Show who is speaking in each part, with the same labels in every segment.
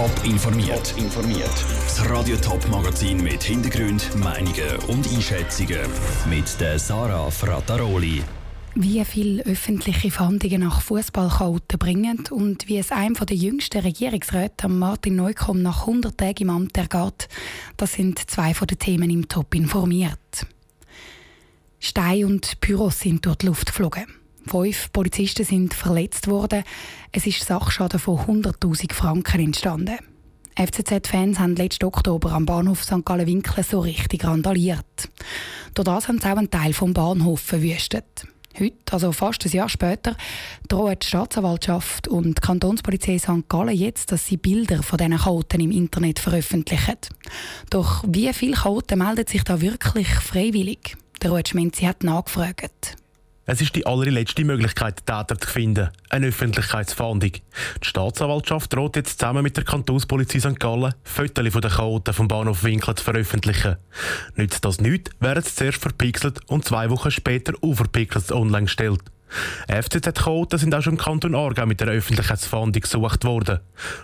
Speaker 1: Top informiert. informiert. Das Radio Top Magazin mit Hintergrund, Meinungen und Einschätzungen mit der Sarah Frataroli.
Speaker 2: Wie viele öffentliche Fahndungen nach Fußballchaoten bringen und wie es einem der jüngsten Regierungsräte, Martin Neukomm, nach 100 Tagen im Amt ergeht, das sind zwei von den Themen im Top informiert. Steine und Pyros sind durch die Luft geflogen. Fünf Polizisten sind verletzt worden. Es ist Sachschaden von 100.000 Franken entstanden. FCZ-Fans haben letzten Oktober am Bahnhof St. Gallen-Winkler so richtig randaliert. Durch das haben sie auch einen Teil vom Bahnhof verwüstet. Heute, also fast ein Jahr später, drohen die Staatsanwaltschaft und die Kantonspolizei St. Gallen jetzt, dass sie Bilder von diesen Chaoten im Internet veröffentlichen. Doch wie viele Chaoten melden sich da wirklich freiwillig? Der Ruud Schmenzi hat nachgefragt.
Speaker 3: Es ist die allerletzte Möglichkeit, Täter zu finden. Eine Öffentlichkeitsfahndung. Die Staatsanwaltschaft droht jetzt zusammen mit der Kantonspolizei St. Gallen, Fotos von den Chaoten vom Bahnhof Winkel zu veröffentlichen. Nützt das nichts, werden sie zuerst verpixelt und zwei Wochen später unverpixelt online gestellt. FCZ-Chaoten sind auch schon im Kanton Aargau mit der Öffentlichkeitsfahndung gesucht worden.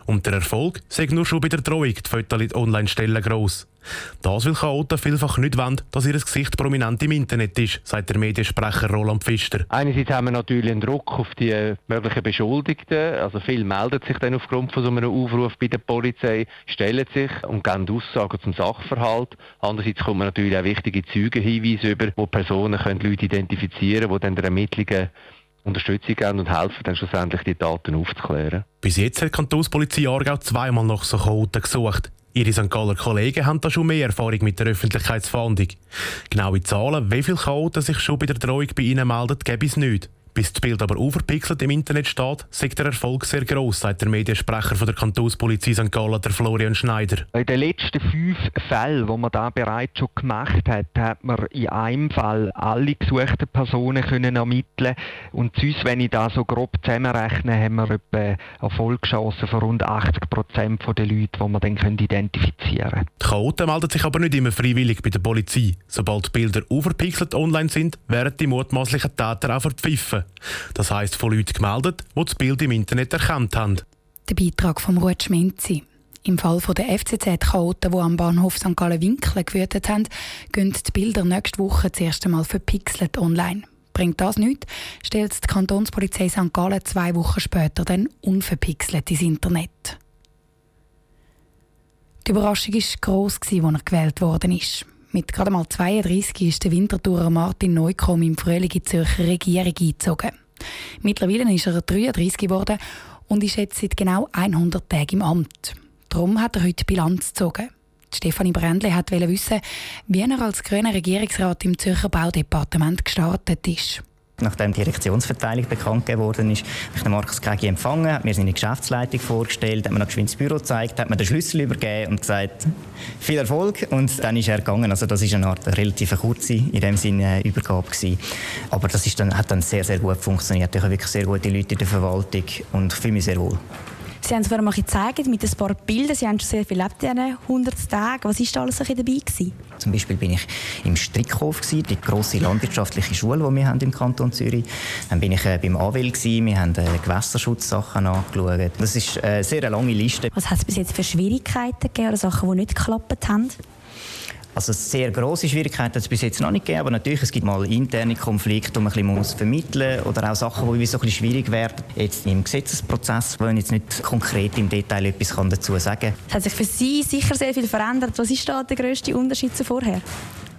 Speaker 3: Und der Erfolg sei nur schon bei der Drohung die Fotos online stellen gross. Das will Chaoten vielfach nicht wollen, dass ihr Gesicht prominent im Internet ist, sagt der Mediensprecher Roland Pfister.
Speaker 4: Einerseits haben wir natürlich einen Druck auf die möglichen Beschuldigten. Also viele melden sich dann aufgrund von so einem Aufruf bei der Polizei, stellen sich und geben Aussagen zum Sachverhalt. Andererseits kommt man natürlich auch wichtige Zeugenhinweise über, wo Personen können Leute identifizieren können, die dann der Ermittlungen Unterstützung geben und helfen, dann schlussendlich die Daten aufzuklären.
Speaker 3: Bis jetzt hat die Kantonspolizei Aargau zweimal nach so Chaoten gesucht. Ihre St. Galler Kollegen haben da schon mehr Erfahrung mit der Öffentlichkeitsfahndung. Genaue Zahlen, wie viele Chaoten sich schon bei der Drohung bei ihnen melden, gäbe es nicht. Bis das Bild aber overpixelt im Internet steht, sagt der Erfolg sehr gross, sagt der Mediensprecher von der Kantonspolizei St. Gallen, der Florian Schneider.
Speaker 5: In den letzten fünf Fällen, die man da bereits schon gemacht hat, hat man in einem Fall alle gesuchten Personen können ermitteln und sonst, wenn ich da so grob zusammenrechne, haben wir etwa Erfolgschancen von rund 80 Prozent der Leute, die man dann identifizieren können.
Speaker 3: Die Chaoten melden sich aber nicht immer freiwillig bei der Polizei. Sobald Bilder overpixelt online sind, werden die mutmaßlichen Täter auch verpfiffen. Das heisst von Leuten gemeldet, die das Bild im Internet erkannt haben.
Speaker 2: Der Beitrag von Ruth Schminzi. Im Fall der FCZ-Chaoten, die am Bahnhof St. Gallen-Winkler gewütet haben, gehen die Bilder nächste Woche das erste Mal verpixelt online. Bringt das nichts, stellt die Kantonspolizei St. Gallen zwei Wochen später dann unverpixelt ins Internet. Die Überraschung war gross, als er gewählt worden ist. Mit gerade mal 32 ist der Winterthurer Martin Neukomm im Frühling in die Zürcher Regierung eingezogen. Mittlerweile ist er 33 geworden und ist jetzt seit genau 100 Tagen im Amt. Darum hat er heute Bilanz gezogen. Stefanie Brändle hat wissen, wie er als grüner Regierungsrat im Zürcher Baudepartement gestartet ist.
Speaker 6: Nachdem die Direktionsverteilung bekannt geworden ist, habe ich den Markus Gregi empfangen, hat mir seine Geschäftsleitung vorgestellt, hat mir noch geschwind das Büro gezeigt, hat mir den Schlüssel übergeben und gesagt, viel Erfolg. Und dann ist er gegangen. Also das ist eine Art relativ kurze, in dem Sinne, Übergabe gewesen. Aber das ist dann, hat dann sehr, sehr gut funktioniert. Ich habe wirklich sehr gute Leute in der Verwaltung und fühle mich sehr wohl.
Speaker 7: Sie haben es vorhin mal gezeigt mit ein paar Bildern. Sie haben schon sehr viel erlebt in diesen 100 Tagen. Was war da alles dabei? Gewesen?
Speaker 6: Zum Beispiel bin ich im Strickhof, gewesen, die grosse landwirtschaftliche Schule, die wir haben im Kanton Zürich. Dann bin ich äh, beim AWL, gewesen. wir haben äh, Gewässerschutzsachen angeschaut. Das ist äh, eine sehr lange Liste.
Speaker 7: Was hat es bis jetzt für Schwierigkeiten gegeben oder Sachen, die nicht geklappt haben?
Speaker 6: Also sehr große Schwierigkeiten hat es bis jetzt noch nicht gegeben, aber natürlich es gibt mal interne Konflikte, die man ein bisschen vermitteln muss oder auch Sachen, die so ein schwierig werden. Jetzt im Gesetzesprozess, wo ich jetzt nicht konkret im Detail etwas dazu sagen kann.
Speaker 7: Es hat sich für Sie sicher sehr viel verändert. Was ist da der grösste Unterschied zu vorher?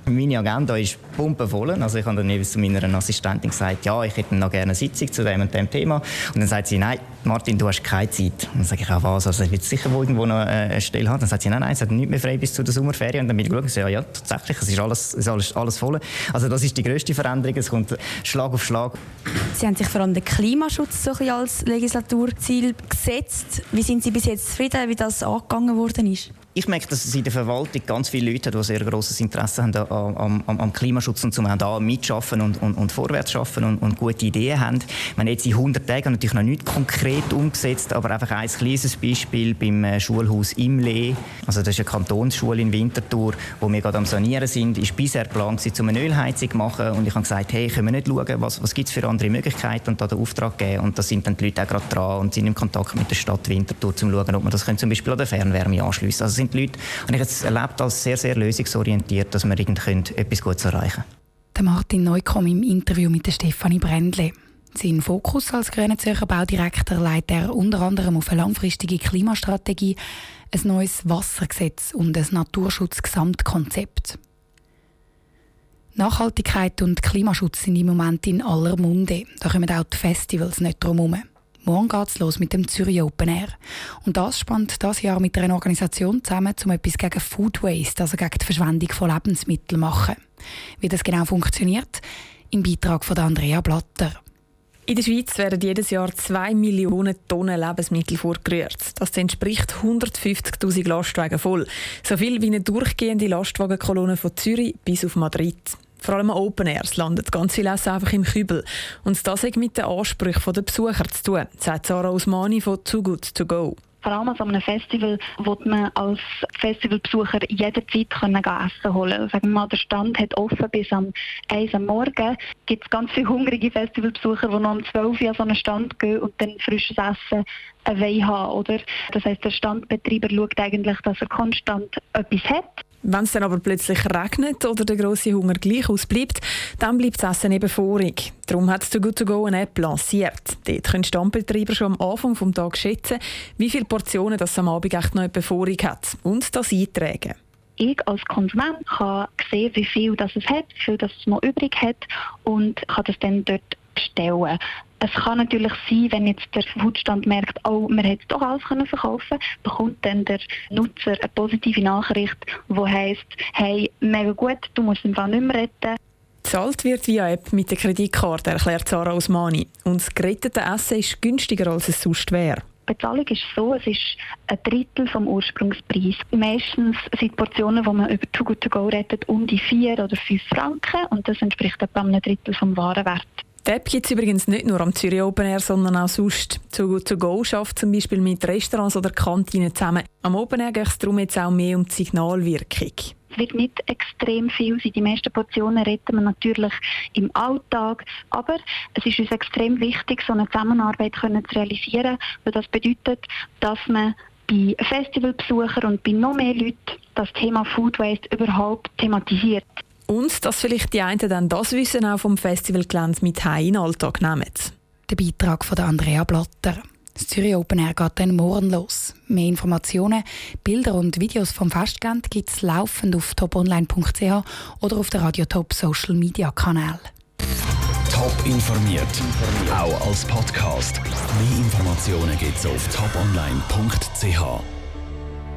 Speaker 6: Meine Agenda ist pumpenvoll. Also ich habe dann zu meiner Assistentin gesagt, ja, ich hätte noch gerne eine Sitzung zu dem und dem Thema. Und dann sagt sie, nein, Martin, du hast keine Zeit. Und dann sage ich, ja was, also ich will sicher wo irgendwo noch äh, eine Stelle haben. Dann sagt sie, nein, nein, es hat nicht mehr frei bis zu der Sommerferien. Und dann bin ich geschaut ja, ja, tatsächlich, es ist alles, ist alles, alles voll. Also das ist die grösste Veränderung. Es kommt Schlag auf Schlag.
Speaker 7: Sie haben sich vor allem den Klimaschutz so als Legislaturziel gesetzt. Wie sind Sie bis jetzt zufrieden, wie das angegangen worden ist?
Speaker 6: Ich merke, dass es in der Verwaltung ganz viele Leute hat, die sehr grosses Interesse haben am, am, am Klimaschutz und zum da mitschaffen und, und, und vorwärts schaffen und, und gute Ideen haben. Haben jetzt in 100 Tagen natürlich noch nicht konkret umgesetzt, aber einfach ein kleines Beispiel beim äh, Schulhaus Imlee. Also das ist eine Kantonsschule in Winterthur, wo wir gerade am Sanieren sind. Ist bisher geplant, sie zum eine Ölheizung zu machen und ich habe gesagt, hey, können wir nicht schauen, was, was gibt es für andere Möglichkeiten und da den Auftrag geben und da sind dann die Leute auch gerade dran und sind im Kontakt mit der Stadt Winterthur, um zu schauen, ob man das können, zum Beispiel an der Fernwärme anschliessen. Also sind die Leute, habe ich jetzt erlebt als sehr, sehr lösungsorientiert, dass wir irgendwie etwas Gutes erreichen können.
Speaker 2: Martin Neukomm im Interview mit Stefanie Brändle. Sein Fokus als Grüner Zürcher Baudirektor leitet er unter anderem auf eine langfristige Klimastrategie, ein neues Wassergesetz und ein Naturschutzgesamtkonzept. Nachhaltigkeit und Klimaschutz sind im Moment in aller Munde. Da kommen auch die Festivals nicht drum herum. Morgen geht es los mit dem Zürich Open Air. Und das spannt das Jahr mit einer Organisation zusammen, um etwas gegen Food Waste, also gegen die Verschwendung von Lebensmitteln zu machen. Wie das genau funktioniert, im Beitrag von Andrea Blatter.
Speaker 8: In der Schweiz werden jedes Jahr 2 Millionen Tonnen Lebensmittel vorgerührt. Das entspricht 150.000 Lastwagen voll. So viel wie eine durchgehende Lastwagenkolonne von Zürich bis auf Madrid. Vor allem Open Airs landet ganz viel Essen einfach im Kübel. Und das hat mit den Ansprüchen der Besucher zu tun, sagt Sarah Osmani von Too Good To Go.
Speaker 9: Vor allem an so einem Festival wo man als Festivalbesucher jederzeit Essen holen Sagen wir mal, der Stand hat offen bis am 1 am Morgen. gibt es ganz viele hungrige Festivalbesucher, die noch um 12 Uhr an so einen Stand gehen und dann frisches Essen haben. Oder? Das heißt, der Standbetreiber schaut eigentlich, dass er konstant etwas hat
Speaker 8: wenn es dann aber plötzlich regnet oder der grosse Hunger gleich ausbleibt, dann bleibt das Essen eben vorig. Darum hat Too Good To Go eine App lanciert. Dort können Stammbetreiber schon am Anfang des Tages schätzen, wie viele Portionen das am Abend echt noch vorig hat und das eintragen
Speaker 9: ich als Konsument kann sehen, wie viel das es hat, wie viel das es noch übrig hat und kann das dann dort bestellen. Es kann natürlich sein, wenn jetzt der Foodstand merkt, oh, man hätte doch alles können verkaufen bekommt dann der Nutzer eine positive Nachricht, die heisst, hey, mega gut, du musst im Fall nicht mehr retten.
Speaker 8: Zahlt wird via App mit der Kreditkarte, erklärt Sarah Osmani. Und das gerettete Essen ist günstiger, als es sonst wäre.
Speaker 9: Die Bezahlung ist so, es ist ein Drittel vom Ursprungspreis. Meistens sind die Portionen, die man über Too Good To Go rettet, um die 4 oder 5 Franken und das entspricht etwa einem Drittel vom Warenwert.
Speaker 8: Die App gibt es übrigens nicht nur am Zürich Open Air, sondern auch sonst. Good To Go schafft zum Beispiel mit Restaurants oder Kantinen zusammen. Am Open Air geht es darum jetzt auch mehr um die Signalwirkung.
Speaker 9: Es wird nicht extrem viel sein. Die meisten Portionen retten wir natürlich im Alltag. Aber es ist uns extrem wichtig, so eine Zusammenarbeit können zu realisieren. Weil das bedeutet, dass man bei Festivalbesuchern und bei noch mehr Leuten das Thema Food Waste überhaupt thematisiert.
Speaker 8: Und dass vielleicht die einen dann das Wissen auch vom Festivalgelände mit heim in den Alltag nehmen.
Speaker 2: Der Beitrag von Andrea Blatter. Das Zürich Open Air geht dann morgen los. Mehr Informationen, Bilder und Videos vom Festgelände gibt es laufend auf toponline.ch oder auf der Radio Top Social Media Kanal.
Speaker 1: Top informiert, auch als Podcast. Mehr Informationen gibt es auf toponline.ch.